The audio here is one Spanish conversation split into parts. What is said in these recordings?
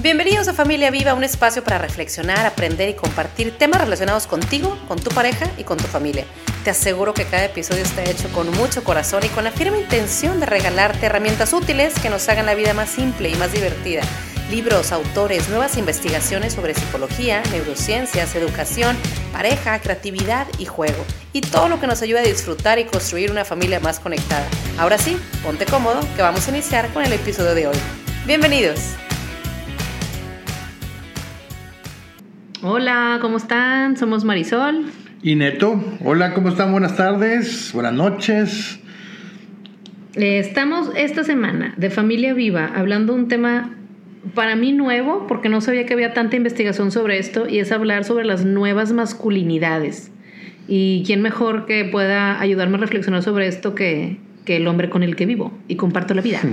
Bienvenidos a Familia Viva, un espacio para reflexionar, aprender y compartir temas relacionados contigo, con tu pareja y con tu familia. Te aseguro que cada episodio está hecho con mucho corazón y con la firme intención de regalarte herramientas útiles que nos hagan la vida más simple y más divertida. Libros, autores, nuevas investigaciones sobre psicología, neurociencias, educación, pareja, creatividad y juego. Y todo lo que nos ayuda a disfrutar y construir una familia más conectada. Ahora sí, ponte cómodo que vamos a iniciar con el episodio de hoy. Bienvenidos. Hola, ¿cómo están? Somos Marisol. Y Neto. Hola, ¿cómo están? Buenas tardes, buenas noches. Eh, estamos esta semana de Familia Viva hablando un tema para mí nuevo, porque no sabía que había tanta investigación sobre esto, y es hablar sobre las nuevas masculinidades. Y quién mejor que pueda ayudarme a reflexionar sobre esto que, que el hombre con el que vivo y comparto la vida.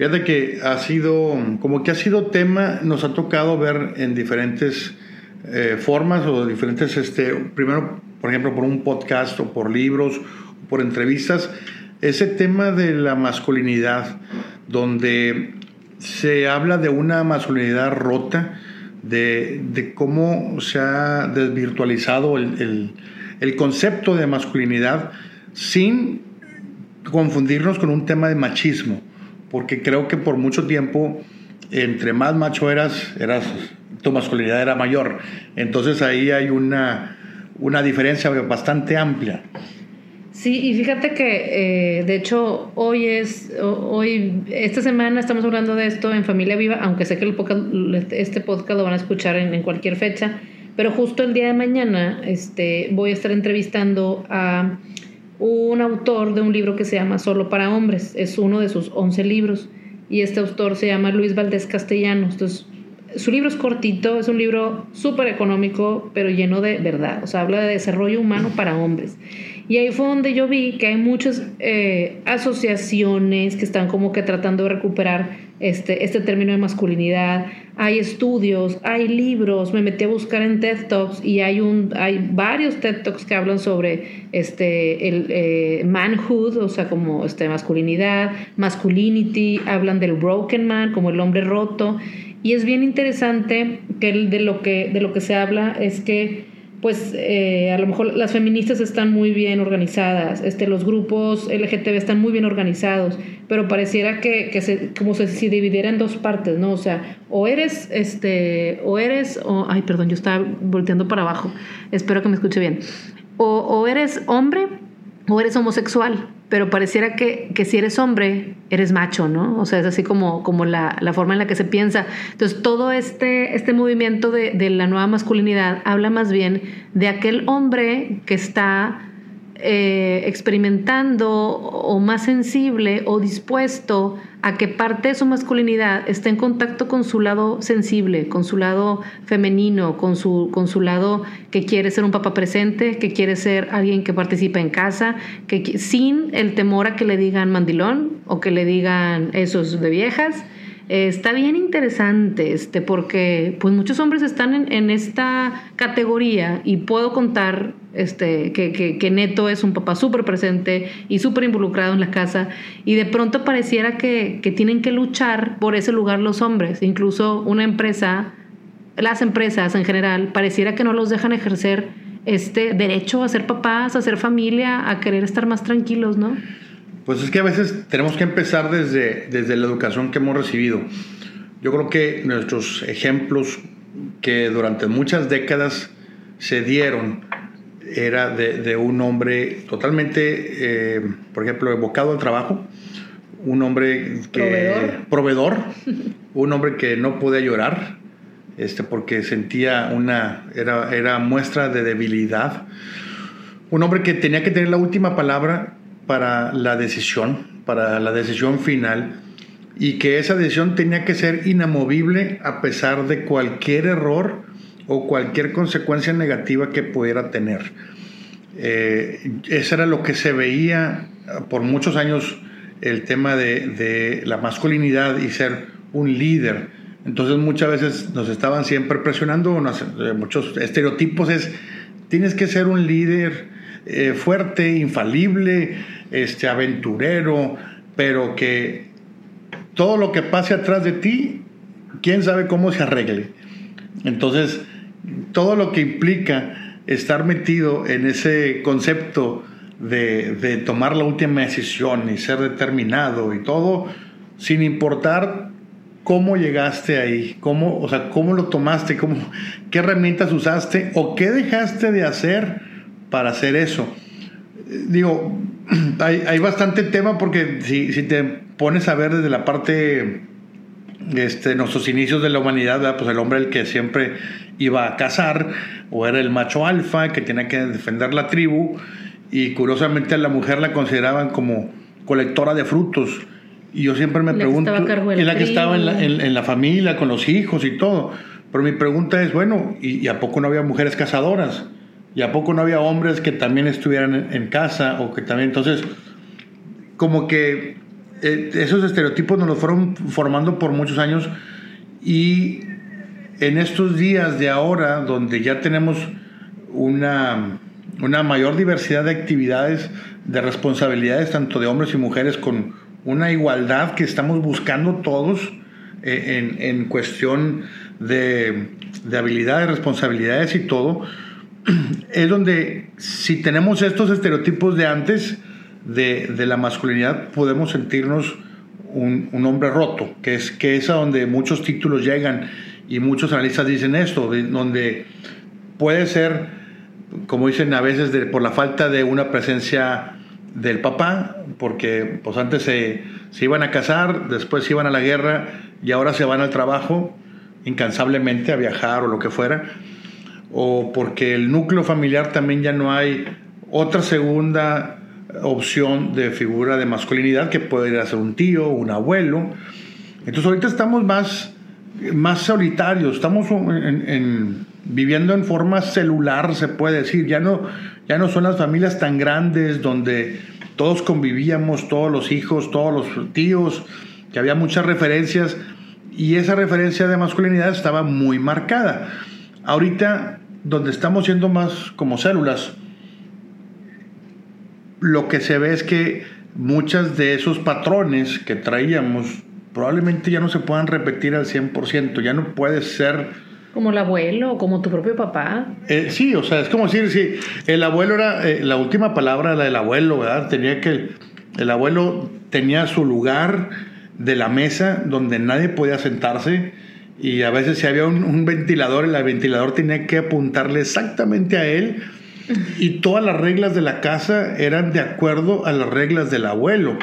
Fíjate que ha sido, como que ha sido tema, nos ha tocado ver en diferentes eh, formas o diferentes, este, primero, por ejemplo, por un podcast o por libros, o por entrevistas, ese tema de la masculinidad, donde se habla de una masculinidad rota, de, de cómo se ha desvirtualizado el, el, el concepto de masculinidad sin confundirnos con un tema de machismo porque creo que por mucho tiempo, entre más macho eras, eras tu masculinidad era mayor. Entonces ahí hay una, una diferencia bastante amplia. Sí, y fíjate que eh, de hecho hoy es, hoy, esta semana estamos hablando de esto en Familia Viva, aunque sé que este podcast lo van a escuchar en, en, cualquier fecha, pero justo el día de mañana este, voy a estar entrevistando a un autor de un libro que se llama Solo para Hombres, es uno de sus 11 libros, y este autor se llama Luis Valdés Castellanos. Entonces, su libro es cortito, es un libro súper económico, pero lleno de verdad, o sea, habla de desarrollo humano para hombres. Y ahí fue donde yo vi que hay muchas eh, asociaciones que están como que tratando de recuperar este, este término de masculinidad. Hay estudios, hay libros. Me metí a buscar en TED Talks y hay, un, hay varios TED Talks que hablan sobre este, el eh, manhood, o sea, como este, masculinidad, masculinity. Hablan del broken man, como el hombre roto. Y es bien interesante que de lo que, de lo que se habla es que pues eh, a lo mejor las feministas están muy bien organizadas, este, los grupos LGTB están muy bien organizados, pero pareciera que, que se, como si se dividiera en dos partes, ¿no? O sea, o eres, este, o eres, o, ay, perdón, yo estaba volteando para abajo, espero que me escuche bien, o, o eres hombre o eres homosexual, pero pareciera que, que, si eres hombre, eres macho, ¿no? O sea, es así como, como la, la forma en la que se piensa. Entonces, todo este, este movimiento de, de la nueva masculinidad habla más bien de aquel hombre que está eh, experimentando o más sensible o dispuesto a que parte de su masculinidad esté en contacto con su lado sensible, con su lado femenino, con su, con su lado que quiere ser un papá presente, que quiere ser alguien que participa en casa, que, sin el temor a que le digan mandilón o que le digan esos de viejas. Eh, está bien interesante, este, porque pues muchos hombres están en, esta categoría y puedo contar este, que, que, que, Neto es un papá súper presente y súper involucrado en la casa y de pronto pareciera que, que, tienen que luchar por ese lugar los hombres, incluso una empresa, las empresas en general, pareciera que no los dejan ejercer este derecho a ser papás, a ser familia, a querer estar más tranquilos, ¿no? Pues es que a veces tenemos que empezar desde, desde la educación que hemos recibido. Yo creo que nuestros ejemplos que durante muchas décadas se dieron, era de, un hombre totalmente, eh, por ejemplo, evocado al trabajo, un hombre que proveedor, un hombre que no podía llorar, este, porque sentía una, era, era muestra de debilidad, un hombre que tenía que tener la última palabra para la decisión, para la decisión final, y que esa decisión tenía que ser inamovible a pesar de cualquier error o cualquier consecuencia negativa que pudiera tener. Eh, eso era lo que se veía por muchos años, el tema de, de, la masculinidad y ser un líder. Entonces muchas veces nos estaban siempre presionando, eh, muchos estereotipos es, tienes que ser un líder eh, fuerte, infalible, este, aventurero, pero que todo lo que pase atrás de ti quién sabe cómo se arregle. Entonces, todo lo que implica estar metido en ese concepto de, de tomar la última decisión y ser determinado y todo, sin importar cómo llegaste ahí, cómo, o sea, cómo lo tomaste, cómo, qué herramientas usaste o qué dejaste de hacer para hacer eso. Digo, hay, hay bastante tema porque si, si, te pones a ver desde la parte este, nuestros inicios de la humanidad, pues el hombre el que siempre iba a cazar, o era el macho alfa que tenía que defender la tribu, y curiosamente a la mujer la consideraban como colectora de frutos. Y yo siempre me pregunto, y la que estaba en la, en, la, familia, con los hijos y todo. Pero mi pregunta es, bueno, ¿y, a poco no había mujeres cazadoras? ¿Y a poco no había hombres que también estuvieran en, casa? O que también, entonces, como que eh, esos estereotipos nos los fueron formando por muchos años y en estos días de ahora, donde ya tenemos una, una mayor diversidad de actividades, de responsabilidades, tanto de hombres y mujeres, con una igualdad que estamos buscando todos eh, en, en, cuestión de, de habilidades, responsabilidades y todo, es donde si tenemos estos estereotipos de antes, de, de la masculinidad podemos sentirnos un, un, hombre roto, que es, que es a donde muchos títulos llegan y muchos analistas dicen esto, donde puede ser, como dicen a veces, de, por la falta de una presencia del papá, porque pues antes se, se, iban a casar, después se iban a la guerra y ahora se van al trabajo incansablemente a viajar o lo que fuera, o porque el núcleo familiar también ya no hay otra segunda opción de figura de masculinidad que puede ser un tío, un abuelo. Entonces ahorita estamos más, más solitarios, estamos en, viviendo en forma celular, se puede decir. Ya no, ya no son las familias tan grandes donde todos convivíamos, todos los hijos, todos los tíos, que había muchas referencias y esa referencia de masculinidad estaba muy marcada. Ahorita, donde estamos siendo más como células, lo que se ve es que muchas de esos patrones que traíamos probablemente ya no se puedan repetir al 100%, ya no puede ser... Como el abuelo, como tu propio papá. Eh, sí, o sea, es como decir, si el abuelo era, eh, la última palabra la del abuelo, ¿verdad? Tenía que, el abuelo tenía su lugar de la mesa donde nadie podía sentarse y a veces si había un, ventilador, el ventilador tenía que apuntarle exactamente a él y todas las reglas de la casa eran de acuerdo a las reglas del abuelo.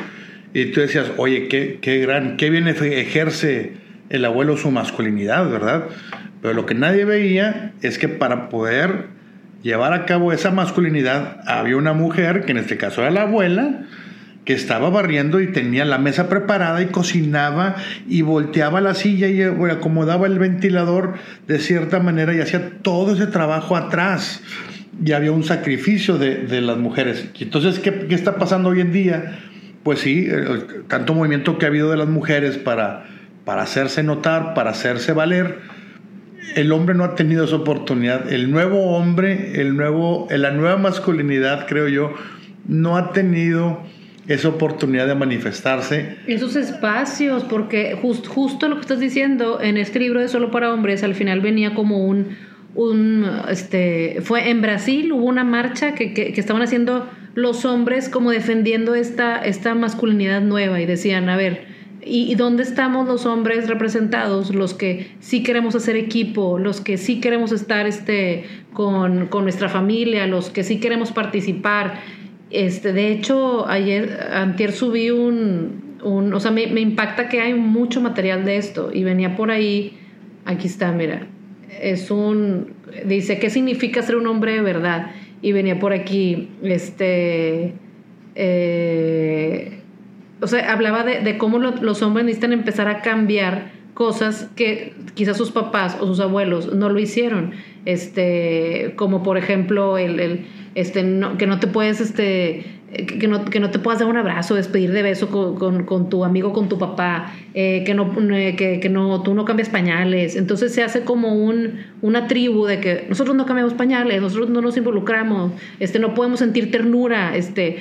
Y tú decías, oye, qué, qué gran, qué bien ejerce el abuelo su masculinidad, ¿verdad? Pero lo que nadie veía es que para poder llevar a cabo esa masculinidad había una mujer, que en este caso era la abuela, que estaba barriendo y tenía la mesa preparada y cocinaba y volteaba la silla y acomodaba el ventilador de cierta manera y hacía todo ese trabajo atrás y había un sacrificio de, de las mujeres. Entonces, ¿qué, ¿qué, está pasando hoy en día? Pues sí, tanto movimiento que ha habido de las mujeres para, para hacerse notar, para hacerse valer, el hombre no ha tenido esa oportunidad. El nuevo hombre, el nuevo, la nueva masculinidad, creo yo, no ha tenido esa oportunidad de manifestarse. Esos espacios, porque just, justo lo que estás diciendo, en este libro de Solo para Hombres, al final venía como un, un, este, fue en Brasil, hubo una marcha que, que, que, estaban haciendo los hombres como defendiendo esta, esta masculinidad nueva y decían, a ver, ¿y, ¿y, dónde estamos los hombres representados? Los que sí queremos hacer equipo, los que sí queremos estar este, con, con nuestra familia, los que sí queremos participar. Este, de hecho, ayer, antier subí un, un o sea, me, me impacta que hay mucho material de esto y venía por ahí, aquí está, mira, es un, dice, ¿qué significa ser un hombre de verdad? Y venía por aquí, este, eh, o sea, hablaba de, de cómo lo, los hombres necesitan empezar a cambiar cosas que quizás sus papás o sus abuelos no lo hicieron, este, como por ejemplo el, el este, no, que no te puedes, este, que no, que no te puedas dar un abrazo, despedir de beso con, con, con tu amigo, con tu papá, eh, que, no, que, que, no, tú no cambias pañales. Entonces se hace como un, una tribu de que nosotros no cambiamos pañales, nosotros no nos involucramos, este, no podemos sentir ternura. Este,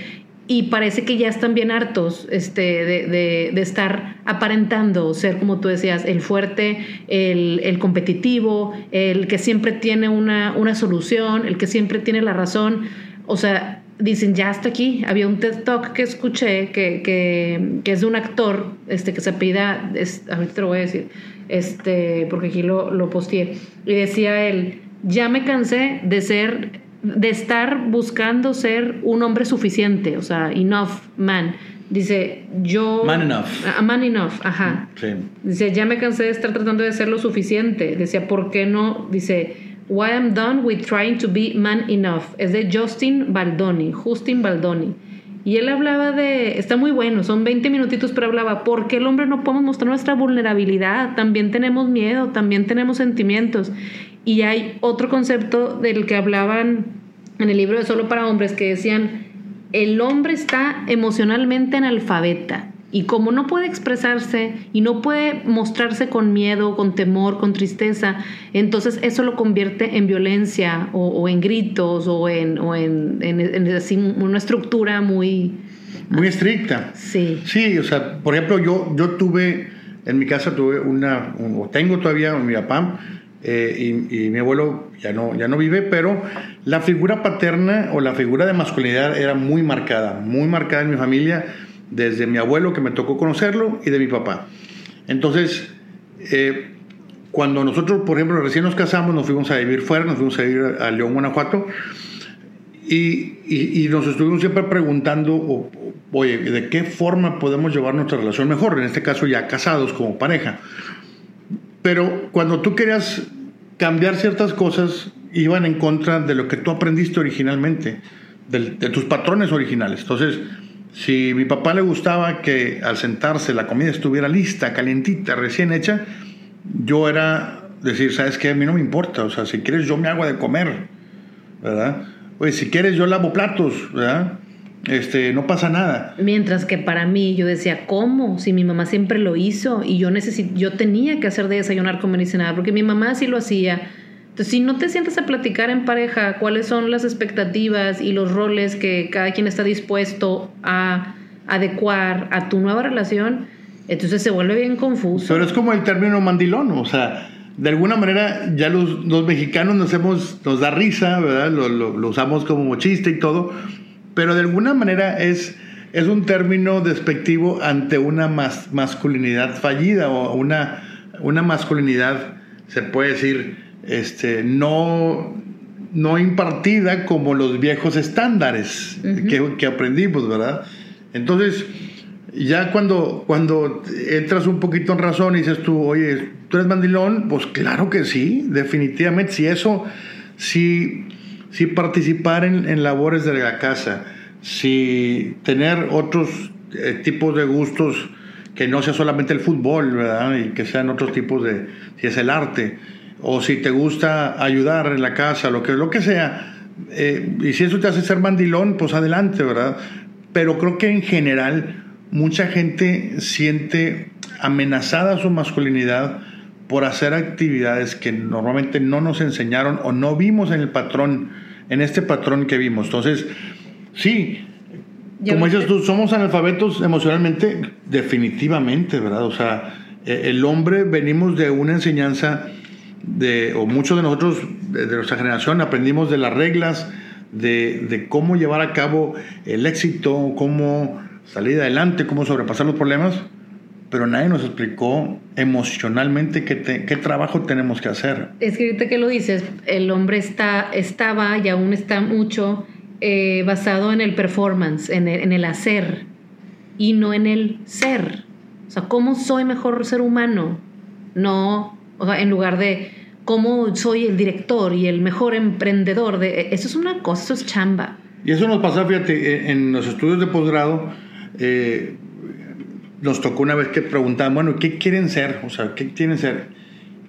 y parece que ya están bien hartos este, de, de, estar aparentando ser, como tú decías, el fuerte, el, el competitivo, el que siempre tiene una, una, solución, el que siempre tiene la razón. O sea, dicen, ya hasta aquí. Había un TED Talk que escuché que, que, que es de un actor este, que se pida, ahorita te lo voy a decir, este, porque aquí lo, lo posteé, y decía él, ya me cansé de ser de estar buscando ser un hombre suficiente, o sea, enough man. Dice, yo... Man enough. A man enough, ajá. Sí. Dice, ya me cansé de estar tratando de ser lo suficiente. Decía, ¿por qué no? Dice, Why I'm done with trying to be man enough. Es de Justin Baldoni, Justin Baldoni. Y él hablaba de, está muy bueno, son 20 minutitos, pero hablaba, ¿por qué el hombre no podemos mostrar nuestra vulnerabilidad? También tenemos miedo, también tenemos sentimientos. Y hay otro concepto del que hablaban en el libro de Solo para Hombres que decían, el hombre está emocionalmente analfabeta y como no puede expresarse y no puede mostrarse con miedo, con temor, con tristeza, entonces eso lo convierte en violencia o, en gritos o en, o en, una estructura muy... Muy estricta. Sí. Sí, o sea, por ejemplo, yo, yo tuve, en mi casa tuve una, o tengo todavía mi papá, eh, y, mi abuelo ya no, ya no vive, pero la figura paterna o la figura de masculinidad era muy marcada, muy marcada en mi familia, desde mi abuelo que me tocó conocerlo y de mi papá. Entonces, eh, cuando nosotros, por ejemplo, recién nos casamos, nos fuimos a vivir fuera, nos fuimos a vivir a León, Guanajuato, y, y, nos estuvimos siempre preguntando, oye, ¿de qué forma podemos llevar nuestra relación mejor? En este caso ya casados como pareja. Pero cuando tú querías cambiar ciertas cosas iban en contra de lo que tú aprendiste originalmente, de, tus patrones originales. Entonces, si mi papá le gustaba que al sentarse la comida estuviera lista, calientita, recién hecha, yo era decir, ¿sabes qué? A mí no me importa, o sea, si quieres yo me hago de comer, ¿verdad? Oye, si quieres yo lavo platos, ¿verdad? Este, no pasa nada. Mientras que para mí yo decía, ¿cómo? Si mi mamá siempre lo hizo y yo, yo tenía que hacer de desayunar, comer y cenar, porque mi mamá sí lo hacía. Entonces, si no te sientas a platicar en pareja cuáles son las expectativas y los roles que cada quien está dispuesto a adecuar a tu nueva relación, entonces se vuelve bien confuso. Pero es como el término mandilón, o sea, de alguna manera ya los, los mexicanos nos, hemos, nos da risa, ¿verdad? Lo, lo, lo usamos como chiste y todo, pero de alguna manera es, es un término despectivo ante una masculinidad fallida o una, una masculinidad, se puede decir, este, no, no impartida como los viejos estándares que, que, aprendimos, ¿verdad? Entonces, ya cuando, cuando entras un poquito en razón y dices tú, oye, ¿tú eres mandilón? Pues claro que sí, definitivamente. Si eso, si si participar en, labores de la casa, si tener otros eh, tipos de gustos que no sea solamente el fútbol, ¿verdad? Y que sean otros tipos de, si es el arte, o si te gusta ayudar en la casa, lo que, lo que sea, eh, y si eso te hace ser mandilón, pues adelante, ¿verdad? Pero creo que en general mucha gente siente amenazada su masculinidad por hacer actividades que normalmente no nos enseñaron o no vimos en el patrón, en este patrón que vimos. Entonces, sí, como dices tú, somos analfabetos emocionalmente, definitivamente, ¿verdad? O sea, e, el hombre venimos de una enseñanza de, o muchos de nosotros de nuestra generación aprendimos de las reglas, de, de cómo llevar a cabo el éxito, cómo salir adelante, cómo sobrepasar los problemas pero nadie nos explicó emocionalmente qué, qué, trabajo tenemos que hacer. Es que ahorita que lo dices, el hombre está, estaba y aún está mucho eh, basado en el performance, en el, en el, hacer y no en el ser. O sea, ¿cómo soy mejor ser humano? No, o sea, en lugar de cómo soy el director y el mejor emprendedor. De, eso es una cosa, eso es chamba. Y eso nos pasa, fíjate, en los estudios de posgrado. Eh, nos tocó una vez que preguntaban, bueno, ¿qué quieren ser? O sea, ¿qué quieren ser?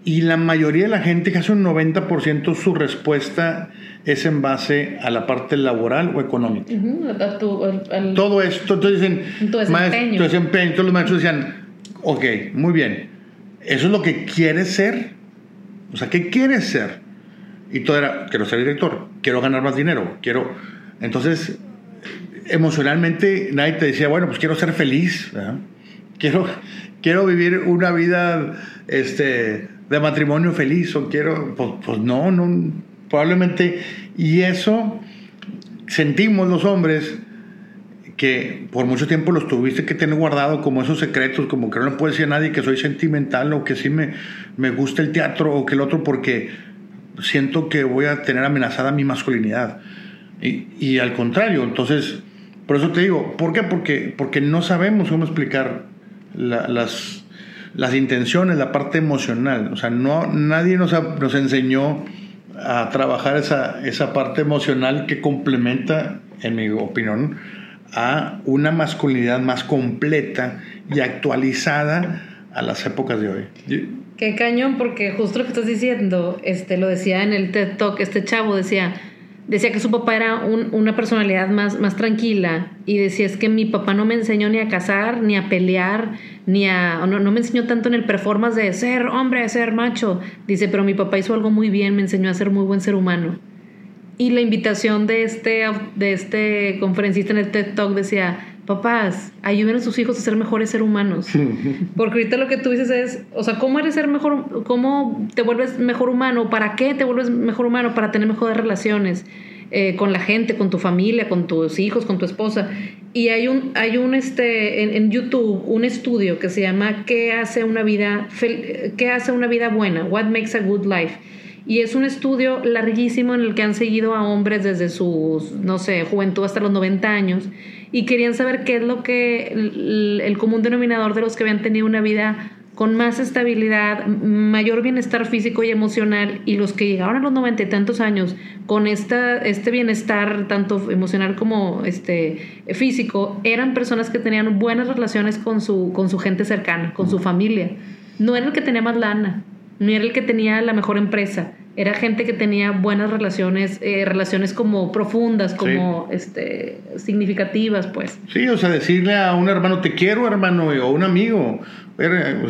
Y la mayoría de la gente, casi un 90%, su respuesta es en base a la parte laboral o económica. Todo esto, entonces dicen, tu desempeño. tu desempeño. Entonces los maestros decían, ok, muy bien, ¿eso es lo que quieres ser? O sea, ¿qué quieres ser? Y todo era, quiero ser director, quiero ganar más dinero, quiero... Entonces, emocionalmente nadie te decía, bueno, pues quiero ser feliz, quiero, quiero vivir una vida este, de matrimonio feliz o quiero, pues, pues no, no, probablemente, y eso sentimos los hombres que por mucho tiempo los tuviste que tener guardado como esos secretos, como que no le puedo decir a nadie que soy sentimental o que sí me, me gusta el teatro o que el otro porque siento que voy a tener amenazada mi masculinidad. Y, y al contrario, entonces, por eso te digo, ¿por qué? Porque, porque no sabemos cómo explicar las, las intenciones, la parte emocional. O sea, no, nadie nos, nos enseñó a trabajar esa, esa parte emocional que complementa, en mi opinión, a una masculinidad más completa y actualizada a las épocas de hoy. Qué cañón, porque justo lo que estás diciendo, este, lo decía en el TED Talk, este chavo decía, decía que su papá era una personalidad más, más tranquila y decía es que mi papá no me enseñó ni a cazar, ni a pelear, ni a... No, no me enseñó tanto en el performance de ser hombre, de ser macho. Dice, pero mi papá hizo algo muy bien, me enseñó a ser muy buen ser humano. Y la invitación de este, de este conferencista en el TED Talk decía, papás, ayuden a sus hijos a ser mejores seres humanos. Porque ahorita lo que tú dices es, o sea, ¿cómo eres ser mejor, cómo te vuelves mejor humano? ¿Para qué te vuelves mejor humano? Para tener mejores relaciones eh, con la gente, con tu familia, con tus hijos, con tu esposa. Y hay un, hay un este, en, en YouTube, un estudio que se llama ¿Qué hace una vida, qué hace una vida buena? What makes a good life? Y es un estudio larguísimo en el que han seguido a hombres desde sus, no sé, juventud hasta los 90 años y querían saber qué es lo que el, común denominador de los que habían tenido una vida con más estabilidad, mayor bienestar físico y emocional, y los que llegaron a los noventa y tantos años con esta, este bienestar tanto emocional como este, físico, eran personas que tenían buenas relaciones con su, con su gente cercana, con su familia. No era el que tenía más lana, no era el que tenía la mejor empresa, era gente que tenía buenas relaciones, eh, relaciones como profundas, como este, significativas, pues. Sí, o sea, decirle a un hermano, te quiero, hermano, o a un amigo,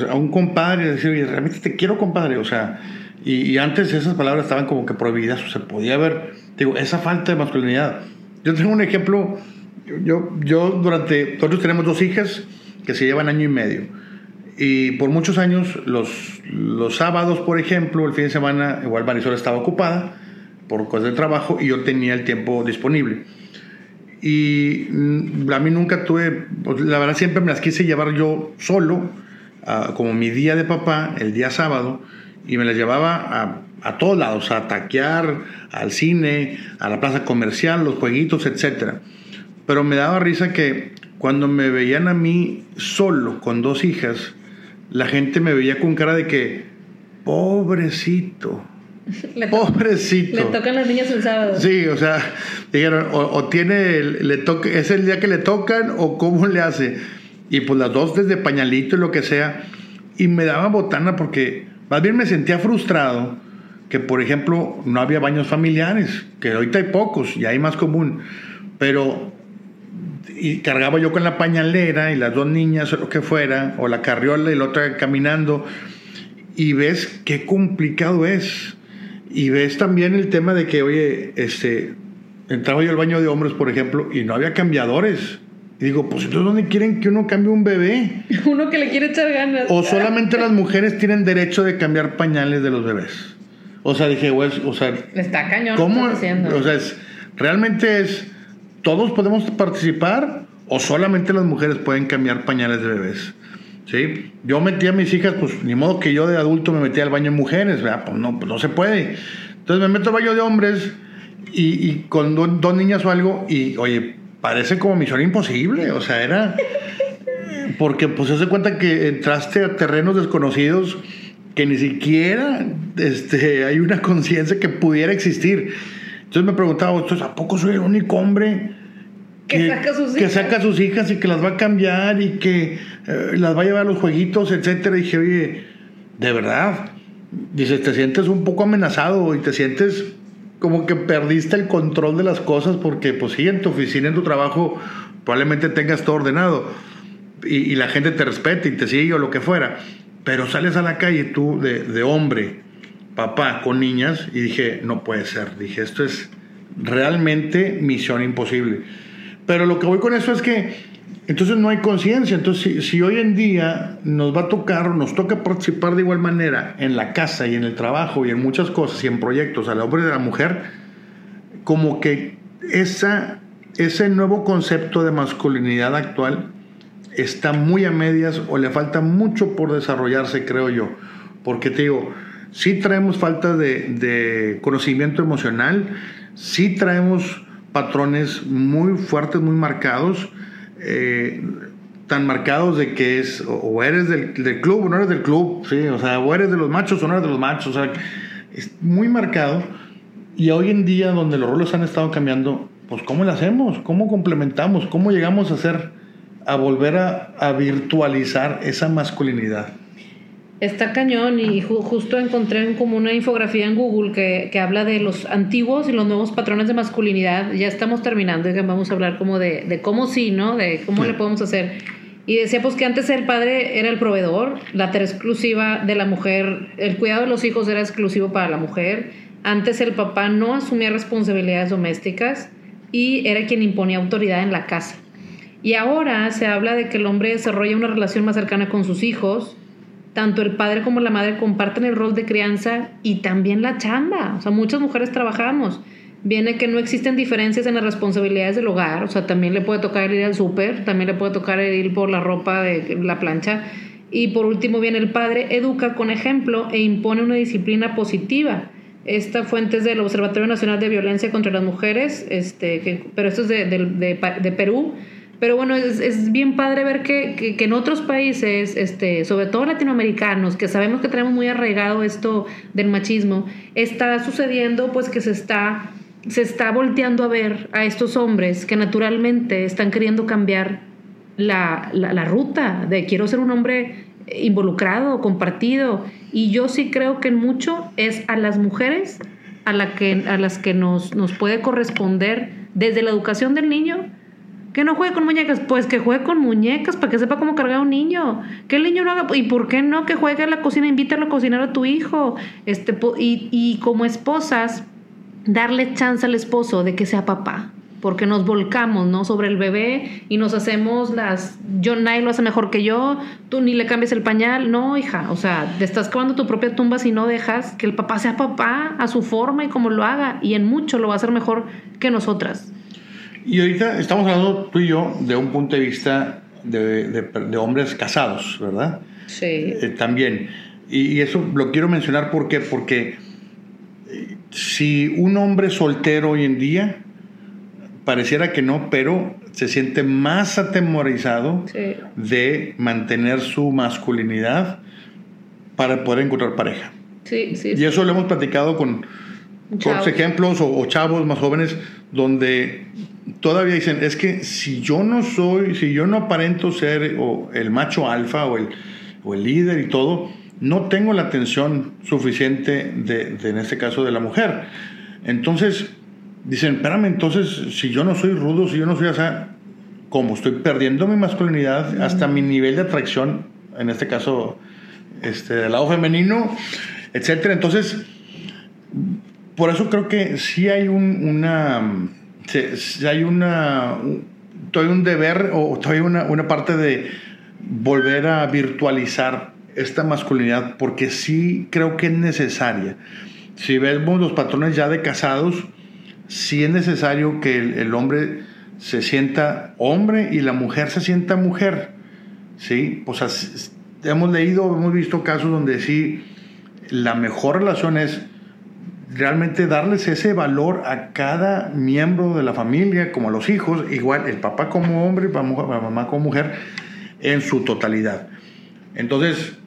a un compadre, decirle, realmente te quiero, compadre, o sea, y, antes esas palabras estaban como que prohibidas, o sea, podía haber, digo, esa falta de masculinidad. Yo tengo un ejemplo, yo, yo durante, nosotros tenemos dos hijas que se llevan año y medio y por muchos años, los, los sábados, por ejemplo, el fin de semana, igual Marisol estaba ocupada por cosas de trabajo y yo tenía el tiempo disponible. Y mm, a mí nunca tuve, pues, la verdad siempre me las quise llevar yo solo, como mi día de papá, el día sábado, y me las llevaba a, a todos lados, a taquear, al cine, a la plaza comercial, los jueguitos, etc. Pero me daba risa que cuando me veían a mí solo con dos hijas, la gente me veía con cara de que, pobrecito. pobrecito. Le tocan las niñas el sábado. Sí, o sea, dijeron, o, tiene, le toca, es el día que le tocan o cómo le hace. Y pues las dos desde pañalito y lo que sea. Y me daba botana porque más bien me sentía frustrado que, por ejemplo, no había baños familiares, que ahorita hay pocos y hay más común. Pero y cargaba yo con la pañalera y las dos niñas o lo que fuera, o la carriola y la otra caminando, y ves qué complicado es. Y ves también el tema de que, oye, este, entraba yo al baño de hombres, por ejemplo, y no había cambiadores. Y digo, pues entonces, ¿dónde quieren que uno cambie un bebé? uno que le quiere echar ganas. O solamente las mujeres tienen derecho de cambiar pañales de los bebés. O sea, dije, güey, o sea... Está cañón. ¿Cómo? O sea, es, realmente es ¿Todos podemos participar o solamente las mujeres pueden cambiar pañales de bebés? ¿Sí? Yo metí a mis hijas, pues ni modo que yo de adulto me metí al baño de mujeres. Pues no, pues no se puede. Entonces me meto al baño de hombres y, con dos niñas o algo y, oye, parece como misión imposible, o sea, era... Porque pues se cuenta que entraste a terrenos desconocidos que ni siquiera este, hay una conciencia que pudiera existir. Entonces me preguntaba, ¿a poco soy el único hombre que, saca, sus que saca a sus hijas y que las va a cambiar y que eh, las va a llevar a los jueguitos, etcétera? Y dije, oye, de verdad, dice, te sientes un poco amenazado y te sientes como que perdiste el control de las cosas porque, pues sí, en tu oficina, en tu trabajo, probablemente tengas todo ordenado y, y la gente te respete y te sigue o lo que fuera. Pero sales a la calle tú de, de hombre, papá con niñas y dije, no puede ser. Dije, esto es realmente misión imposible. Pero lo que voy con eso es que entonces no hay conciencia. Entonces, si, hoy en día nos va a tocar, nos toca participar de igual manera en la casa y en el trabajo y en muchas cosas y en proyectos al hombre y a la mujer, como que esa, ese nuevo concepto de masculinidad actual está muy a medias o le falta mucho por desarrollarse, creo yo. Porque te digo, sí traemos falta de, conocimiento emocional, sí traemos patrones muy fuertes, muy marcados, eh, tan marcados de que es o eres del, club o no eres del club, ¿sí? o sea, o eres de los machos o no eres de los machos, o sea, es muy marcado. Y hoy en día, donde los roles han estado cambiando, pues ¿cómo lo hacemos? ¿Cómo complementamos? ¿Cómo llegamos a ser a volver a, virtualizar esa masculinidad. Está cañón y justo encontré como una infografía en Google que, habla de los antiguos y los nuevos patrones de masculinidad. Ya estamos terminando, vamos a hablar como de, cómo sí, ¿no? De cómo le podemos hacer. Y decía pues que antes el padre era el proveedor, la tarea exclusiva de la mujer, el cuidado de los hijos era exclusivo para la mujer. Antes el papá no asumía responsabilidades domésticas y era quien imponía autoridad en la casa. Y ahora se habla de que el hombre desarrolla una relación más cercana con sus hijos, tanto el padre como la madre comparten el rol de crianza y también la chamba. O sea, muchas mujeres trabajamos. Viene que no existen diferencias en las responsabilidades del hogar. O sea, también le puede tocar ir al súper, también le puede tocar ir por la ropa de la plancha. Y por último viene el padre, educa con ejemplo e impone una disciplina positiva. Esta fuente es del Observatorio Nacional de Violencia contra las Mujeres, este, pero esto es de, de Perú pero bueno, es, bien padre ver que, en otros países, este, sobre todo latinoamericanos, que sabemos que tenemos muy arraigado esto del machismo, está sucediendo pues que se está, se está volteando a ver a estos hombres que naturalmente están queriendo cambiar la, la, ruta de quiero ser un hombre involucrado, compartido. Y yo sí creo que mucho es a las mujeres a, la que, a las que nos, nos puede corresponder desde la educación del niño que no juegue con muñecas, pues que juegue con muñecas para que sepa cómo cargar a un niño. Que el niño no haga, y por qué no que juegue a la cocina, invítalo a cocinar a tu hijo. Este, y, y como esposas, darle chance al esposo de que sea papá. Porque nos volcamos, ¿no? Sobre el bebé y nos hacemos las. Yo, nadie lo hace mejor que yo, tú ni le cambies el pañal. No, hija, o sea, te estás cavando tu propia tumba si no dejas que el papá sea papá a su forma y como lo haga. Y en mucho lo va a hacer mejor que nosotras. Y ahorita estamos hablando tú y yo de un punto de vista de, de, hombres casados, ¿verdad? Sí. Eh, también. Y, eso lo quiero mencionar porque, porque eh, si un hombre soltero hoy en día, pareciera que no, pero se siente más atemorizado de mantener su masculinidad para poder encontrar pareja. Sí, sí, y eso lo hemos platicado con, con ejemplos o, o, chavos más jóvenes donde todavía dicen, es que si yo no soy, si yo no aparento ser o el macho alfa o el, o el líder y todo, no tengo la atención suficiente de, en este caso de la mujer. Entonces, dicen, espérame, entonces, si yo no soy rudo, si yo no soy así, como estoy perdiendo mi masculinidad, hasta mi nivel de atracción, en este caso, este, del lado femenino, etcétera. Entonces, por eso creo que sí hay una si hay una, todavía un deber o todavía una, una parte de volver a virtualizar esta masculinidad porque sí creo que es necesaria. Si vemos los patrones ya de casados, sí es necesario que el, hombre se sienta hombre y la mujer se sienta mujer. ¿sí? Pues hemos leído, hemos visto casos donde sí la mejor relación es realmente darles ese valor a cada miembro de la familia, como a los hijos, igual el papá como hombre la mamá como mujer, en su totalidad. Entonces,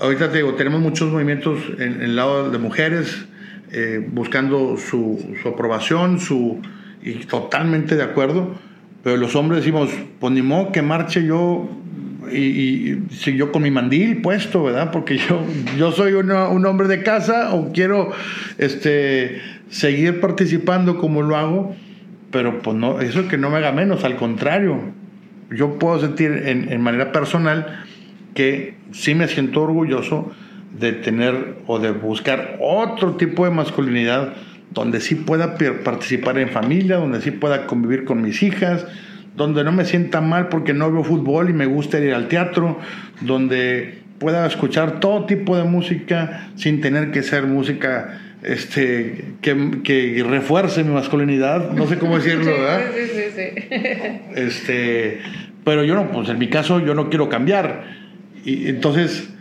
ahorita te digo, tenemos muchos movimientos en, el lado de mujeres, eh, buscando su, su, aprobación, su, y totalmente de acuerdo, pero los hombres decimos, pues ni que marche yo y, y yo con mi mandil puesto, ¿verdad? Porque yo, yo soy un hombre de casa o quiero este, seguir participando como lo hago, pero pues no, eso que no me haga menos, al contrario, yo puedo sentir en, en manera personal que sí me siento orgulloso de tener o de buscar otro tipo de masculinidad donde sí pueda participar en familia, donde sí pueda convivir con mis hijas, donde no me sienta mal porque no veo fútbol y me gusta ir al teatro, donde pueda escuchar todo tipo de música sin tener que ser música este, que, que refuerce mi masculinidad, no sé cómo decirlo, ¿verdad? Sí, sí, sí. Este, pero yo no, pues en mi caso yo no quiero cambiar. Y entonces,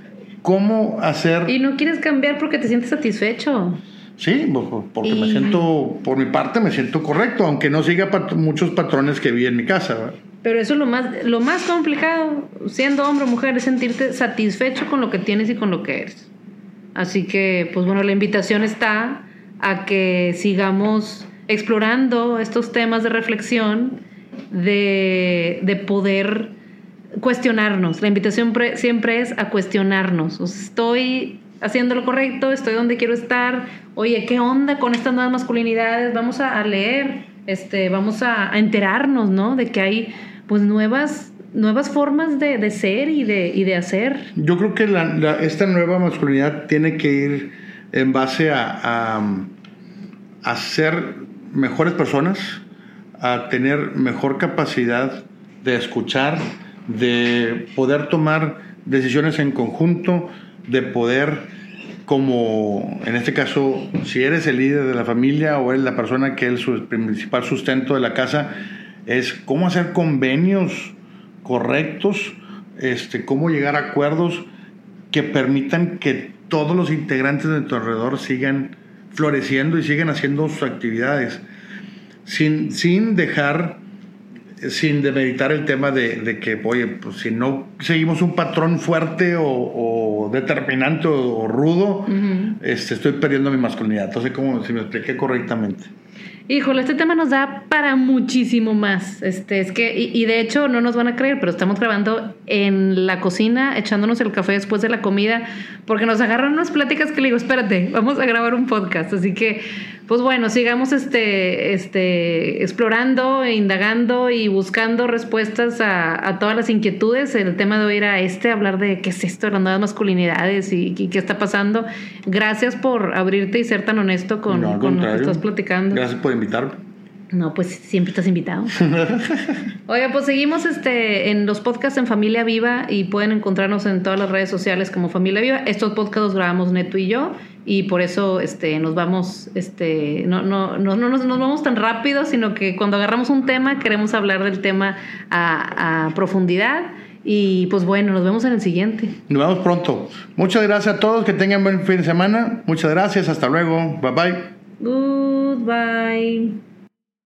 ¿cómo hacer? Y no quieres cambiar porque te sientes satisfecho. Sí, porque me siento, por mi parte, me siento correcto, aunque no siga muchos patrones que vi en mi casa. Pero eso es lo más, lo más complicado, siendo hombre o mujer, es sentirte satisfecho con lo que tienes y con lo que eres. Así que, pues bueno, la invitación está a que sigamos explorando estos temas de reflexión, de, de poder cuestionarnos. La invitación siempre es a cuestionarnos. estoy haciendo lo correcto, estoy donde quiero estar, oye, ¿qué onda con estas nuevas masculinidades? Vamos a, leer, este, vamos a, enterarnos, ¿no? De que hay pues nuevas, nuevas formas de, ser y de, y de hacer. Yo creo que esta nueva masculinidad tiene que ir en base a, a, a ser mejores personas, a tener mejor capacidad de escuchar, de poder tomar decisiones en conjunto, de poder, como en este caso, si eres el líder de la familia o eres la persona que es el principal sustento de la casa, es cómo hacer convenios correctos, este, cómo llegar a acuerdos que permitan que todos los integrantes de tu alrededor sigan floreciendo y sigan haciendo sus actividades, sin, sin dejar sin demeritar el tema de, que, oye, pues si no seguimos un patrón fuerte o, determinante o, rudo, este, estoy perdiendo mi masculinidad. Entonces, como si me expliqué correctamente. Híjole, este tema nos da para muchísimo más. Este, es que, y, de hecho, no nos van a creer, pero estamos grabando en la cocina, echándonos el café después de la comida, porque nos agarran unas pláticas que le digo, espérate, vamos a grabar un podcast. Así que, pues bueno, sigamos este, este, explorando, e indagando y buscando respuestas a, todas las inquietudes. El tema de hoy era este, hablar de qué es esto de las nuevas masculinidades y, qué está pasando. Gracias por abrirte y ser tan honesto con, con lo que estás platicando. Gracias por invitarme. No, pues siempre estás invitado. Oiga, pues seguimos este, en los podcasts en Familia Viva y pueden encontrarnos en todas las redes sociales como Familia Viva. Estos podcasts los grabamos Neto y yo y por eso este, nos vamos, este, no, no, no, no nos, vamos tan rápido, sino que cuando agarramos un tema queremos hablar del tema a, a profundidad. Y pues bueno, nos vemos en el siguiente. Nos vemos pronto. Muchas gracias a todos, que tengan buen fin de semana. Muchas gracias, hasta luego. Bye bye. Goodbye.